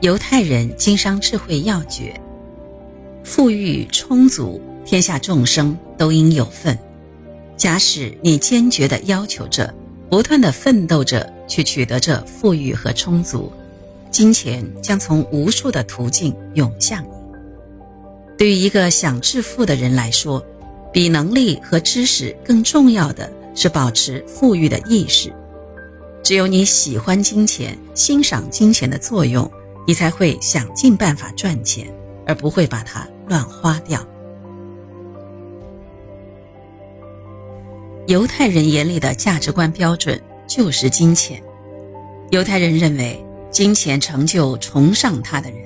犹太人经商智慧要诀：富裕充足，天下众生都应有份。假使你坚决地要求着，不断地奋斗着去取得这富裕和充足，金钱将从无数的途径涌向你。对于一个想致富的人来说，比能力和知识更重要的是保持富裕的意识。只有你喜欢金钱，欣赏金钱的作用。你才会想尽办法赚钱，而不会把它乱花掉。犹太人眼里的价值观标准就是金钱。犹太人认为，金钱成就崇尚他的人。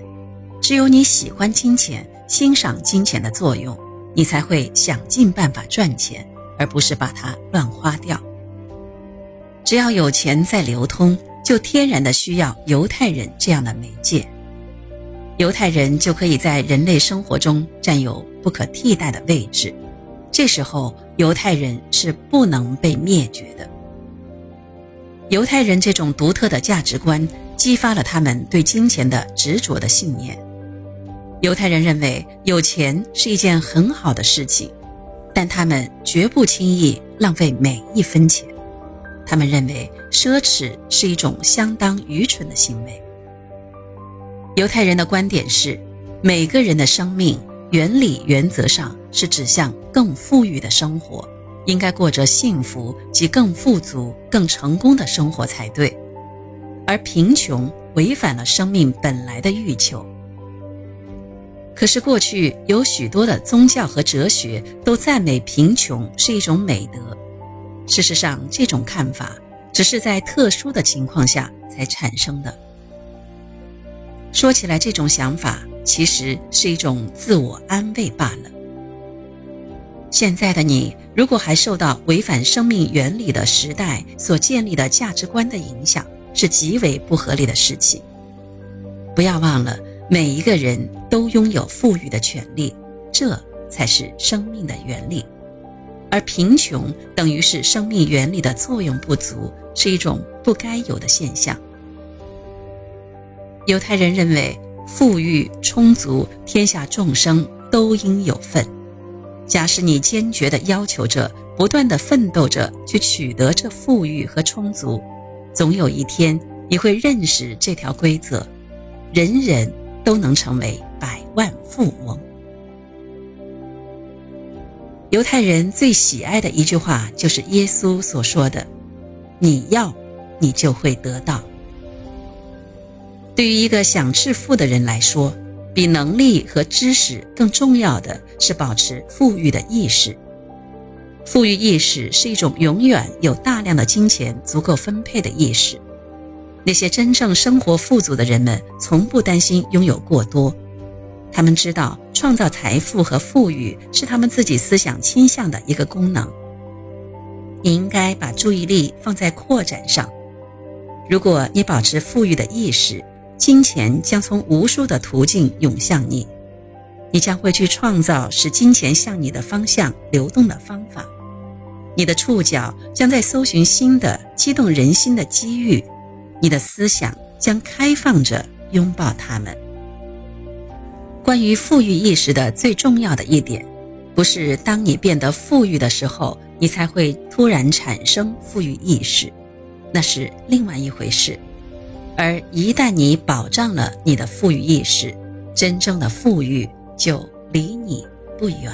只有你喜欢金钱，欣赏金钱的作用，你才会想尽办法赚钱，而不是把它乱花掉。只要有钱在流通。就天然的需要犹太人这样的媒介，犹太人就可以在人类生活中占有不可替代的位置。这时候，犹太人是不能被灭绝的。犹太人这种独特的价值观激发了他们对金钱的执着的信念。犹太人认为有钱是一件很好的事情，但他们绝不轻易浪费每一分钱。他们认为奢侈是一种相当愚蠢的行为。犹太人的观点是，每个人的生命原理原则上是指向更富裕的生活，应该过着幸福及更富足、更成功的生活才对，而贫穷违反了生命本来的欲求。可是过去有许多的宗教和哲学都赞美贫穷是一种美德。事实上，这种看法只是在特殊的情况下才产生的。说起来，这种想法其实是一种自我安慰罢了。现在的你，如果还受到违反生命原理的时代所建立的价值观的影响，是极为不合理的事情。不要忘了，每一个人都拥有富裕的权利，这才是生命的原理。而贫穷等于是生命原理的作用不足，是一种不该有的现象。犹太人认为，富裕充足，天下众生都应有份。假使你坚决地要求着，不断地奋斗着去取得这富裕和充足，总有一天你会认识这条规则：人人都能成为百万富翁。犹太人最喜爱的一句话就是耶稣所说的：“你要，你就会得到。”对于一个想致富的人来说，比能力和知识更重要的是保持富裕的意识。富裕意识是一种永远有大量的金钱足够分配的意识。那些真正生活富足的人们，从不担心拥有过多。他们知道，创造财富和富裕是他们自己思想倾向的一个功能。你应该把注意力放在扩展上。如果你保持富裕的意识，金钱将从无数的途径涌向你，你将会去创造使金钱向你的方向流动的方法。你的触角将在搜寻新的激动人心的机遇，你的思想将开放着拥抱他们。关于富裕意识的最重要的一点，不是当你变得富裕的时候，你才会突然产生富裕意识，那是另外一回事。而一旦你保障了你的富裕意识，真正的富裕就离你不远。